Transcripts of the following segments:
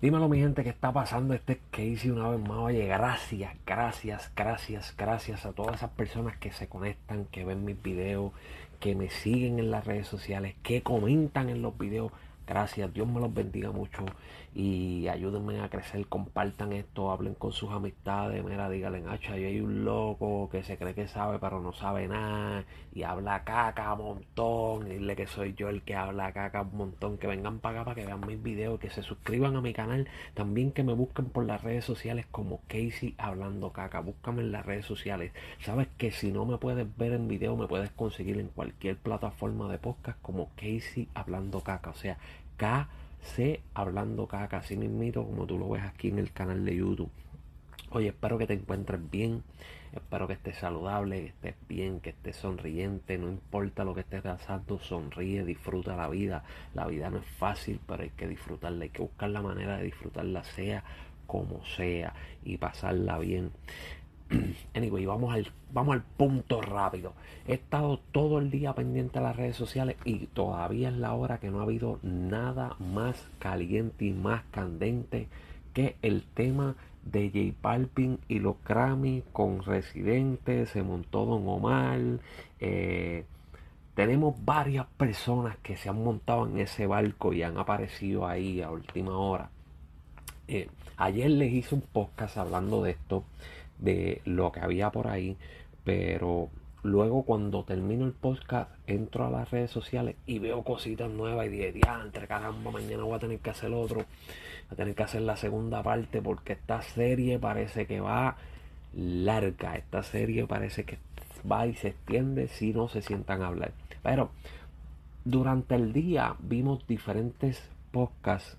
Dímelo mi gente, ¿qué está pasando? Este es Casey una vez más. Oye, gracias, gracias, gracias, gracias a todas esas personas que se conectan, que ven mis videos, que me siguen en las redes sociales, que comentan en los videos. Gracias, Dios me los bendiga mucho y ayúdenme a crecer, compartan esto, hablen con sus amistades, mira, díganle, hacha, yo hay un loco que se cree que sabe pero no sabe nada y habla caca un montón, dile que soy yo el que habla caca un montón, que vengan para acá para que vean mis videos, que se suscriban a mi canal, también que me busquen por las redes sociales como Casey Hablando Caca, búscame en las redes sociales, sabes que si no me puedes ver en video me puedes conseguir en cualquier plataforma de podcast como Casey Hablando Caca, o sea, KC Hablando Caca, así mismito como tú lo ves aquí en el canal de YouTube. Oye, espero que te encuentres bien, espero que estés saludable, que estés bien, que estés sonriente, no importa lo que estés pasando, sonríe, disfruta la vida. La vida no es fácil, pero hay que disfrutarla, hay que buscar la manera de disfrutarla, sea como sea, y pasarla bien. Anyway, vamos al, vamos al punto rápido. He estado todo el día pendiente de las redes sociales y todavía es la hora que no ha habido nada más caliente y más candente que el tema de J Balvin y los Grammy con Residente, se montó Don Omar. Eh, tenemos varias personas que se han montado en ese barco y han aparecido ahí a última hora. Eh, ayer les hice un podcast hablando de esto de lo que había por ahí, pero luego cuando termino el podcast entro a las redes sociales y veo cositas nuevas y dije, entre caramba, mañana voy a tener que hacer otro, voy a tener que hacer la segunda parte porque esta serie parece que va larga, esta serie parece que va y se extiende si no se sientan a hablar. Pero durante el día vimos diferentes podcasts,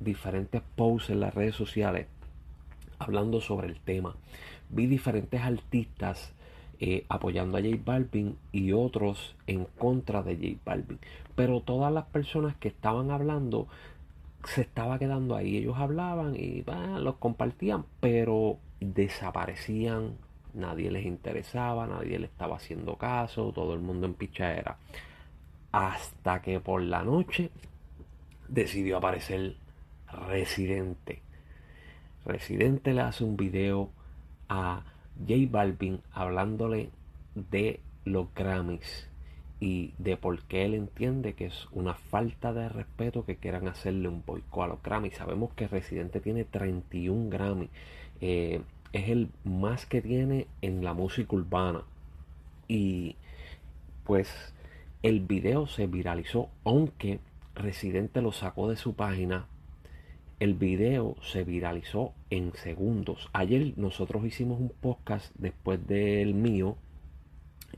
diferentes posts en las redes sociales hablando sobre el tema. Vi diferentes artistas eh, apoyando a J Balvin y otros en contra de J Balvin. Pero todas las personas que estaban hablando se estaba quedando ahí. Ellos hablaban y los compartían, pero desaparecían. Nadie les interesaba, nadie le estaba haciendo caso, todo el mundo en pichadera. Hasta que por la noche decidió aparecer Residente Residente le hace un video a J Balvin hablándole de los Grammys y de por qué él entiende que es una falta de respeto que quieran hacerle un boicot a los Grammys. Sabemos que Residente tiene 31 Grammys. Eh, es el más que tiene en la música urbana. Y pues el video se viralizó, aunque Residente lo sacó de su página el video se viralizó en segundos. Ayer nosotros hicimos un podcast después del mío.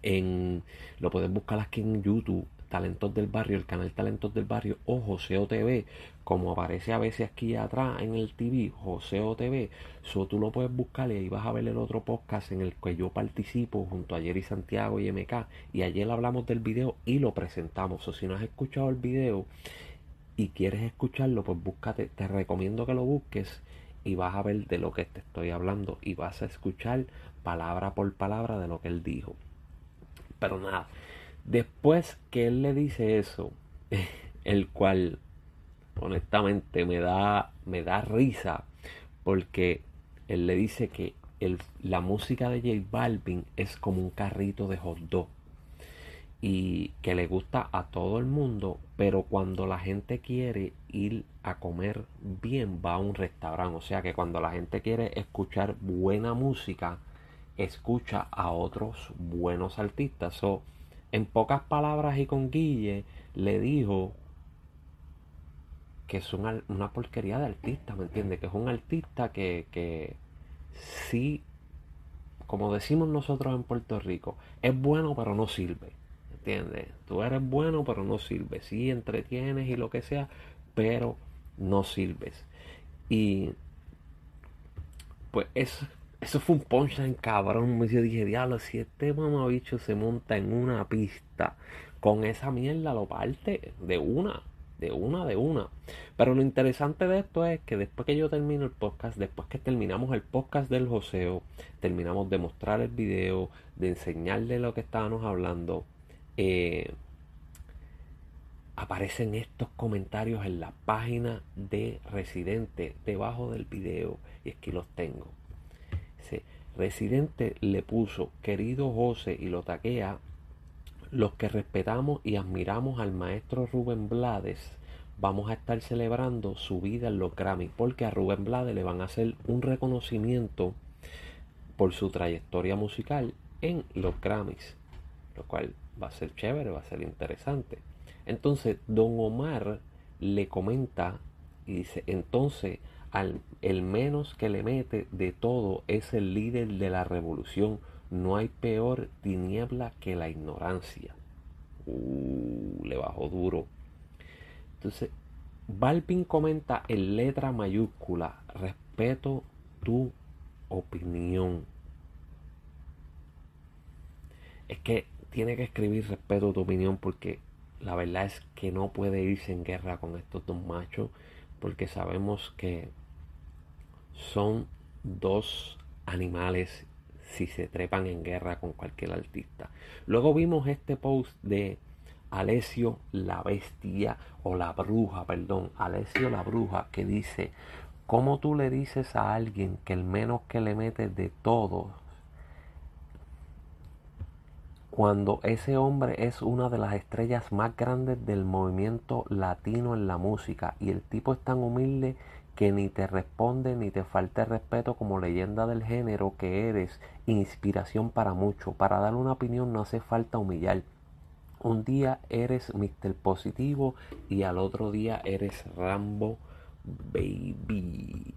En, lo pueden buscar aquí en YouTube, Talentos del Barrio, el canal Talentos del Barrio o Joseo TV, como aparece a veces aquí atrás en el TV, Joseo TV. So, tú lo puedes buscar y ahí vas a ver el otro podcast en el que yo participo junto a Jerry Santiago y MK. Y ayer hablamos del video y lo presentamos. O si no has escuchado el video, y quieres escucharlo, pues búscate, te recomiendo que lo busques y vas a ver de lo que te estoy hablando y vas a escuchar palabra por palabra de lo que él dijo. Pero nada, después que él le dice eso, el cual honestamente me da, me da risa porque él le dice que el, la música de J Balvin es como un carrito de hot dog y que le gusta a todo el mundo, pero cuando la gente quiere ir a comer bien va a un restaurante, o sea que cuando la gente quiere escuchar buena música, escucha a otros buenos artistas. So, en pocas palabras y con Guille le dijo que es una, una porquería de artista, ¿me entiende? Que es un artista que, que sí, como decimos nosotros en Puerto Rico, es bueno pero no sirve. ¿Entiendes? Tú eres bueno, pero no sirves. Sí, entretienes y lo que sea, pero no sirves. Y pues eso, eso fue un punchline cabrón. Yo dije, diablo, si este mamabicho se monta en una pista con esa mierda, lo parte de una, de una, de una. Pero lo interesante de esto es que después que yo termino el podcast, después que terminamos el podcast del joseo, terminamos de mostrar el video, de enseñarle lo que estábamos hablando, eh, aparecen estos comentarios en la página de Residente debajo del video y aquí los tengo. Residente le puso querido José y lo taquea los que respetamos y admiramos al maestro Rubén Blades vamos a estar celebrando su vida en los Grammy porque a Rubén Blades le van a hacer un reconocimiento por su trayectoria musical en los Grammys lo cual va a ser chévere, va a ser interesante entonces don Omar le comenta y dice entonces al, el menos que le mete de todo es el líder de la revolución no hay peor tiniebla que la ignorancia. Uh, le bajó duro. Entonces, Balpin comenta en letra mayúscula, respeto tu opinión. Es que tiene que escribir respeto tu opinión porque la verdad es que no puede irse en guerra con estos dos machos porque sabemos que son dos animales si se trepan en guerra con cualquier artista. Luego vimos este post de Alessio la bestia o la bruja, perdón, Alessio la bruja que dice, ¿cómo tú le dices a alguien que el menos que le metes de todo cuando ese hombre es una de las estrellas más grandes del movimiento latino en la música y el tipo es tan humilde que ni te responde ni te falte respeto como leyenda del género que eres, inspiración para mucho. Para dar una opinión no hace falta humillar. Un día eres Mr. Positivo y al otro día eres Rambo Baby.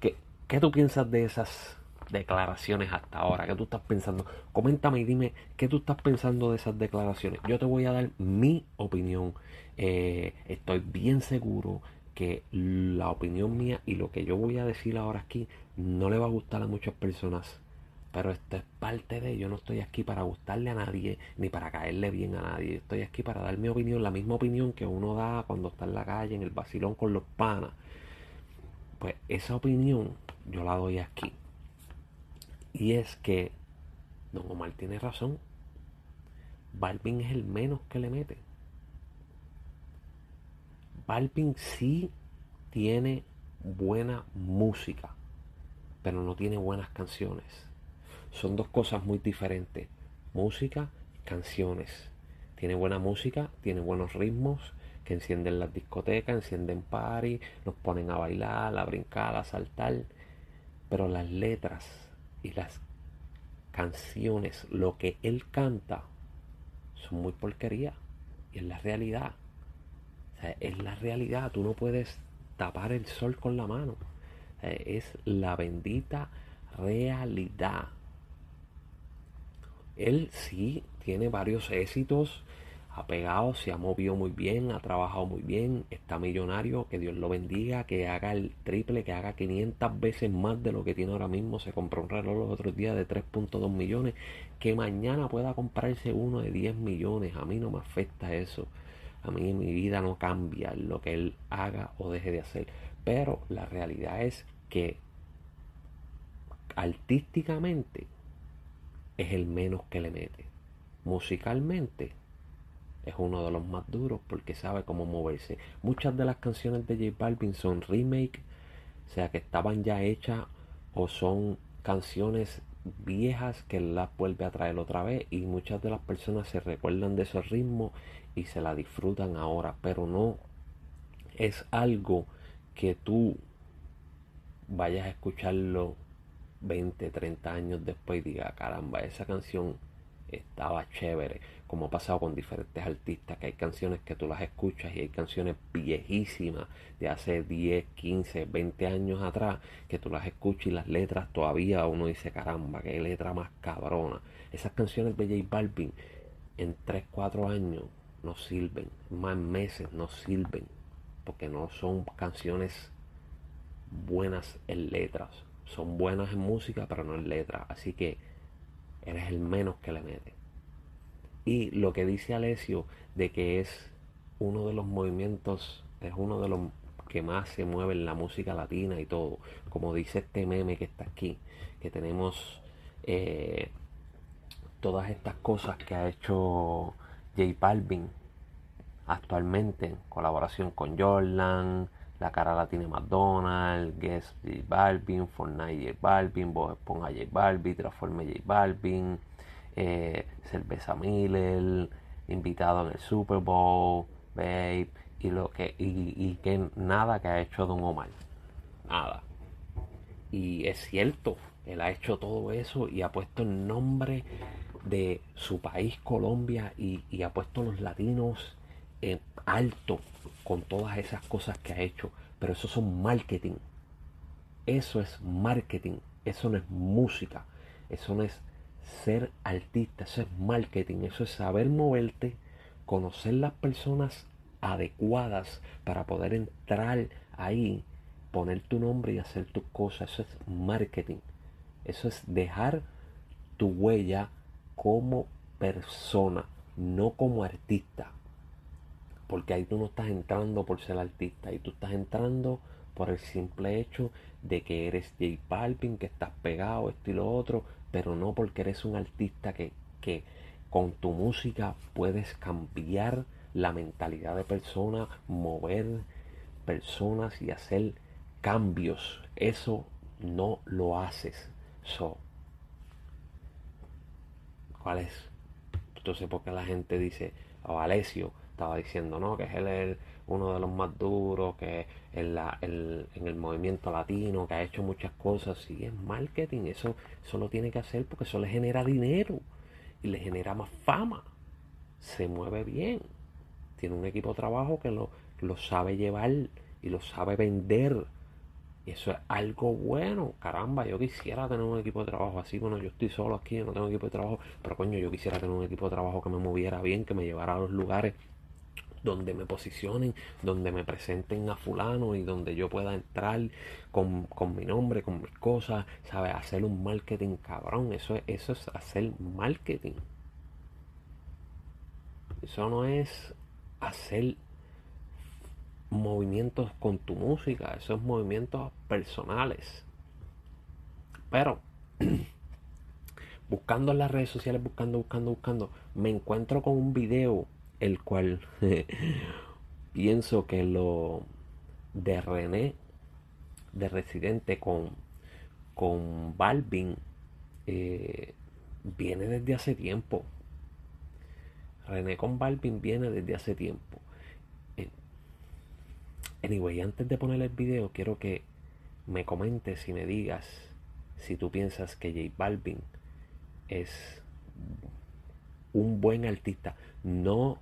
¿Qué, qué tú piensas de esas declaraciones hasta ahora? ¿Qué tú estás pensando? Coméntame y dime qué tú estás pensando de esas declaraciones. Yo te voy a dar mi opinión. Eh, estoy bien seguro que la opinión mía y lo que yo voy a decir ahora aquí no le va a gustar a muchas personas. Pero esto es parte de, yo no estoy aquí para gustarle a nadie, ni para caerle bien a nadie. Estoy aquí para dar mi opinión, la misma opinión que uno da cuando está en la calle, en el vacilón con los panas. Pues esa opinión yo la doy aquí. Y es que Don Omar tiene razón. Balvin es el menos que le mete. Balvin sí tiene buena música, pero no tiene buenas canciones. Son dos cosas muy diferentes. Música, canciones. Tiene buena música, tiene buenos ritmos que encienden las discotecas, encienden party, nos ponen a bailar, a brincar, a saltar. Pero las letras y las canciones, lo que él canta, son muy porquería. Y es la realidad. O sea, es la realidad. Tú no puedes tapar el sol con la mano. es la bendita realidad. Él sí tiene varios éxitos ha pegado, se ha movido muy bien, ha trabajado muy bien, está millonario, que Dios lo bendiga, que haga el triple, que haga 500 veces más de lo que tiene ahora mismo. Se compró un reloj los otros días de 3.2 millones, que mañana pueda comprarse uno de 10 millones. A mí no me afecta eso. A mí mi vida no cambia lo que él haga o deje de hacer. Pero la realidad es que artísticamente es el menos que le mete. Musicalmente es uno de los más duros porque sabe cómo moverse. Muchas de las canciones de J Balvin son remake, o sea que estaban ya hechas o son canciones viejas que las vuelve a traer otra vez y muchas de las personas se recuerdan de esos ritmos y se la disfrutan ahora, pero no es algo que tú vayas a escucharlo 20, 30 años después y diga, caramba, esa canción estaba chévere, como ha pasado con diferentes artistas, que hay canciones que tú las escuchas y hay canciones viejísimas de hace 10, 15, 20 años atrás, que tú las escuchas y las letras todavía uno dice, caramba, qué letra más cabrona. Esas canciones de J Balvin en 3, 4 años no sirven, más meses no sirven, porque no son canciones buenas en letras. Son buenas en música, pero no en letras. Así que eres el menos que le mete. Y lo que dice Alessio de que es uno de los movimientos, es uno de los que más se mueve en la música latina y todo, como dice este meme que está aquí, que tenemos eh, todas estas cosas que ha hecho J Balvin actualmente en colaboración con Jordan, La cara la tiene McDonald's, Guess J Balvin, Fortnite J Balvin, Bob Esponja J Balvin, Transforme J Balvin, eh, Cerveza Miller, invitado en el Super Bowl, Babe, y lo que y, y que nada que ha hecho Don Omar. Nada. Y es cierto, él ha hecho todo eso y ha puesto el nombre de su país, Colombia, y, ha puesto los latinos en alto con todas esas cosas que ha hecho. Pero eso son marketing. Eso es marketing. Eso no es música. Eso no es ser artista. Eso es marketing. Eso es saber moverte, conocer las personas adecuadas para poder entrar ahí, poner tu nombre y hacer tus cosas. Eso es marketing. Eso es dejar tu huella como persona, no como artista. Porque ahí tú no estás entrando por ser artista, ahí tú estás entrando por el simple hecho de que eres J Balvin, que estás pegado, esto y lo otro, pero no porque eres un artista que, que con tu música puedes cambiar la mentalidad de personas, mover personas y hacer cambios. Eso no lo haces. So, ¿Cuál es? Entonces, porque la gente dice, Valesio estaba diciendo, no, que es él uno de los más duros, que en, la, en el movimiento latino, que ha hecho muchas cosas, sí, es marketing, eso, eso lo tiene que hacer porque eso le genera dinero y le genera más fama, se mueve bien, tiene un equipo de trabajo que lo, lo sabe llevar y lo sabe vender y eso es algo bueno. Caramba, yo quisiera tener un equipo de trabajo así. Bueno, yo estoy solo aquí, yo no tengo equipo de trabajo. Pero coño, yo quisiera tener un equipo de trabajo que me moviera bien, que me llevara a los lugares donde me posicionen, donde me presenten a fulano y donde yo pueda entrar con, mi nombre, con mis cosas, ¿sabes? Hacer un marketing cabrón. Eso es, eso es hacer marketing. Eso no es hacer movimientos con tu música, esos movimientos personales. Pero buscando en las redes sociales, buscando, buscando, buscando, me encuentro con un video el cual pienso que lo de René, de Residente con, con Balvin, eh, viene desde hace tiempo. René con Balvin viene desde hace tiempo. Anyway, antes de poner el video, quiero que me comentes y me digas si tú piensas que J Balvin es un buen artista, no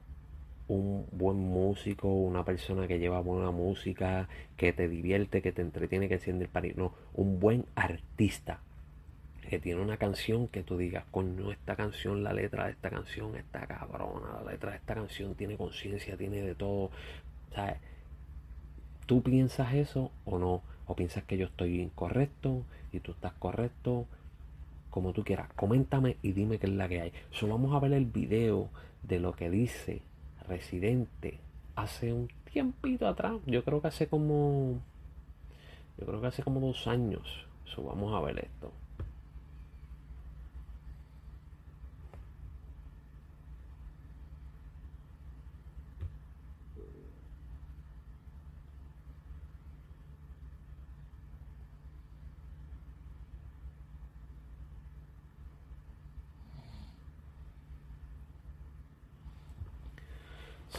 un buen músico, una persona que lleva buena música, que te divierte, que te entretiene, que enciende el país, no, un buen artista que tiene una canción que tú digas, coño, esta canción, la letra de esta canción está cabrona, la letra de esta canción tiene conciencia, tiene de todo, ¿sabes? ¿Tú piensas eso o no? ¿O piensas que yo estoy incorrecto y tú estás correcto? Como tú quieras. Coméntame y dime qué es la que hay. Solo vamos a ver el video de lo que dice Residente hace un tiempito atrás. Yo creo que hace como... Yo creo que hace como dos años. So, vamos a ver esto.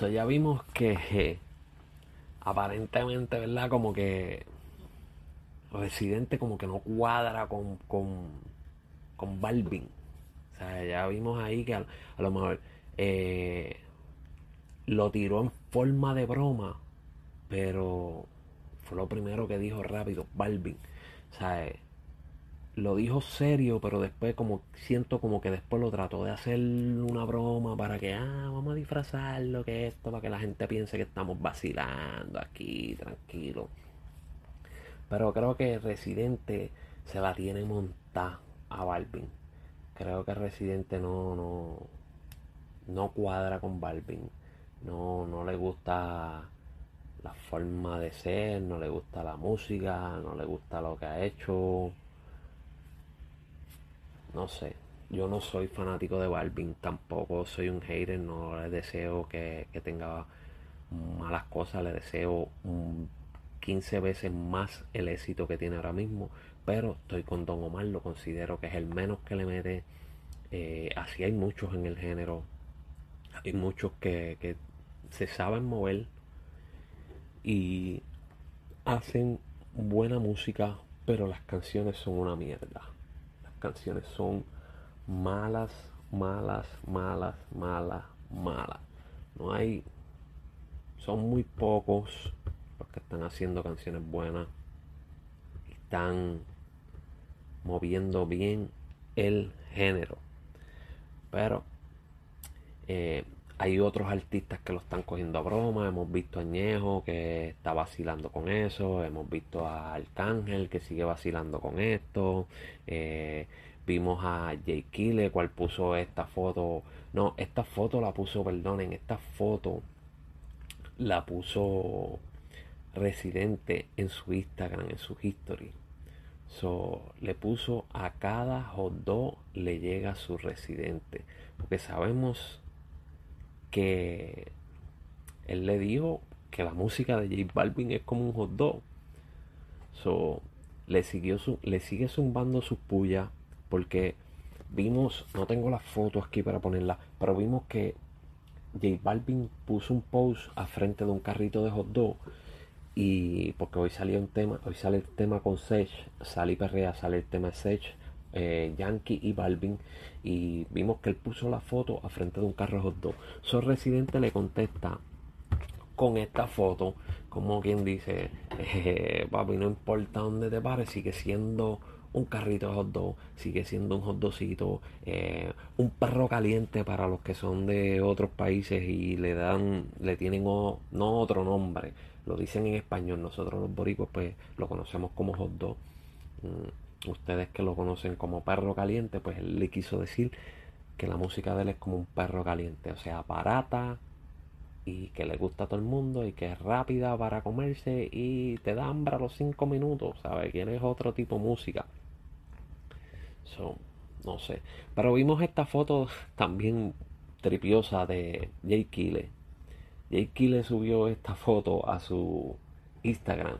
Ya vimos que aparentemente, ¿verdad? Como que Residente como que no cuadra con, con, con Balvin. O sea, ya vimos ahí que a, lo mejor eh, lo tiró en forma de broma, pero fue lo primero que dijo rápido, Balvin. O sea, lo dijo serio, pero después como siento como que después lo trató de hacer una broma para que, ah, vamos a disfrazar lo que es esto, para que la gente piense que estamos vacilando aquí, tranquilo. Pero creo que Residente se la tiene montada a Balvin. Creo que Residente no, no, no cuadra con Balvin. No, no le gusta la forma de ser, no le gusta la música, no le gusta lo que ha hecho no sé, yo no soy fanático de Balvin, tampoco soy un hater, no le deseo que, tenga malas cosas, le deseo 15 veces más el éxito que tiene ahora mismo, pero estoy con Don Omar, lo considero que es el menos que le mete. Eh, así hay muchos en el género, hay muchos que, que se saben mover y hacen buena música, pero las canciones son una mierda. Canciones son malas, malas, malas, malas, malas. No hay, son muy pocos los que están haciendo canciones buenas. Están moviendo bien el género. Pero eh, hay otros artistas que lo están cogiendo a broma. Hemos visto a Añejo que está vacilando con eso. Hemos visto a Arcángel que sigue vacilando con esto. Eh, vimos a Jay Kille, cual puso esta foto. No, esta foto la puso, perdonen, esta foto la puso Residente en su Instagram, en su history. So, le puso a cada hot dog le llega su residente. Porque sabemos que él le dijo que la música de J Balvin es como un hot dog. So, le, siguió su, le sigue zumbando sus pullas porque vimos, no tengo las fotos aquí para ponerla, pero vimos que J Balvin puso un post a frente de un carrito de hot dog y porque hoy salió un tema, hoy sale el tema con Sech, Sally Perrea, sale el tema de Sech eh, Yankee y Balvin y vimos que él puso la foto a frente de un carro hot dog. So Residente le contesta con esta foto, como quien dice, eh, papi, no importa dónde te pares, sigue siendo un carrito de hot dog, sigue siendo un hot dogcito, eh, un perro caliente para los que son de otros países y le dan, le tienen no otro nombre, lo dicen en español, nosotros los boricos pues lo conocemos como hot dog. Mm, ustedes que lo conocen como perro caliente, pues él le quiso decir que la música de él es como un perro caliente, o sea, barata y que le gusta a todo el mundo y que es rápida para comerse y te da hambre a los 5 minutos, ¿sabes? es otro tipo de música. So, no sé. Pero vimos esta foto también tripiosa de Jay Kille. Jay Kille subió esta foto a su Instagram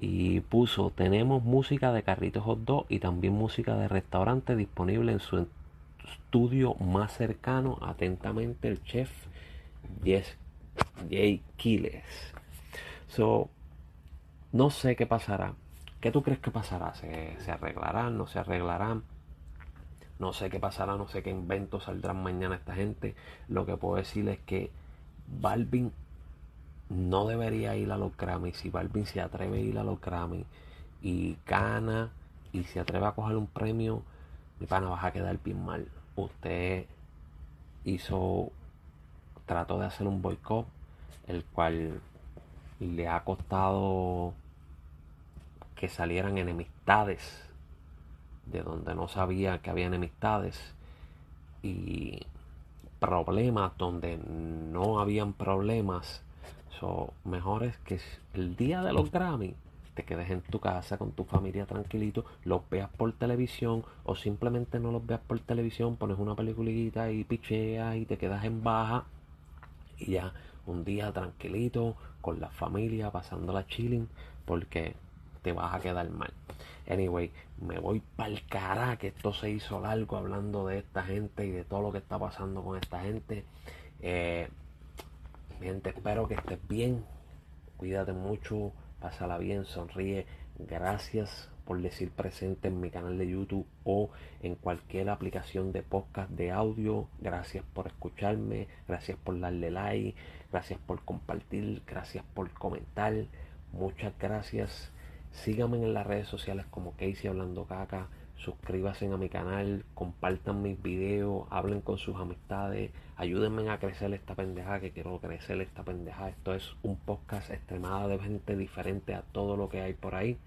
y puso tenemos música de carritos hot dog y también música de restaurante disponible en su estudio más cercano atentamente el chef Yes, Jay Kiles so no sé qué pasará ¿qué tú crees que pasará? ¿Se, se arreglarán? ¿no se arreglarán? no sé qué pasará no sé qué inventos saldrán mañana esta gente lo que puedo decir es que Balvin no debería ir a los Grammy. Si Balvin se atreve a ir a los Grammy y gana y se atreve a coger un premio, mi pana vas a quedar bien mal. Usted hizo, trató de hacer un boicot, el cual le ha costado que salieran enemistades de donde no sabía que había enemistades y problemas donde no habían problemas So, mejor es que el día de los Grammy te quedes en tu casa con tu familia tranquilito, los veas por televisión o simplemente no los veas por televisión, pones una peliculita y picheas y te quedas en baja y ya un día tranquilito con la familia pasándola chilling porque te vas a quedar mal. Anyway, me voy para el cara que esto se hizo largo hablando de esta gente y de todo lo que está pasando con esta gente. Eh, gente, espero que estés bien. Cuídate mucho, pásala bien, sonríe. Gracias por decir presente en mi canal de YouTube o en cualquier aplicación de podcast de audio. Gracias por escucharme, gracias por darle like, gracias por compartir, gracias por comentar. Muchas gracias. Síganme en las redes sociales como Casey Hablando Caca suscríbanse a mi canal, compartan mis videos, hablen con sus amistades, ayúdenme a crecer esta pendeja que quiero crecer esta pendeja. Esto es un podcast extremadamente diferente a todo lo que hay por ahí.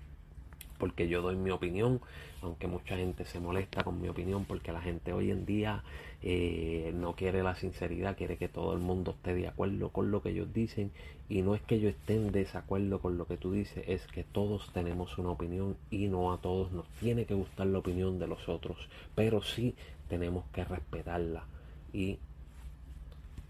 Porque yo doy mi opinión, aunque mucha gente se molesta con mi opinión, porque la gente hoy en día eh, no quiere la sinceridad, quiere que todo el mundo esté de acuerdo con lo que ellos dicen, y no es que yo esté en desacuerdo con lo que tú dices, es que todos tenemos una opinión y no a todos nos tiene que gustar la opinión de los otros, pero sí tenemos que respetarla y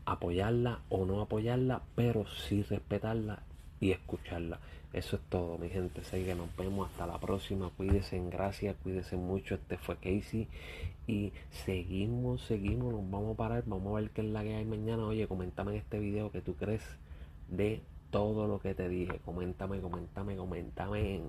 apoyarla o no apoyarla, pero sí respetarla y escucharla. Eso es todo, mi gente. Así que nos vemos hasta la próxima. Cuídense en gracia, cuídense mucho. Este fue Casey. Y seguimos, seguimos. Nos vamos a parar. Vamos a ver qué es la que hay mañana. Oye, coméntame en este video que tú crees de todo lo que te dije. Coméntame, coméntame, coméntame.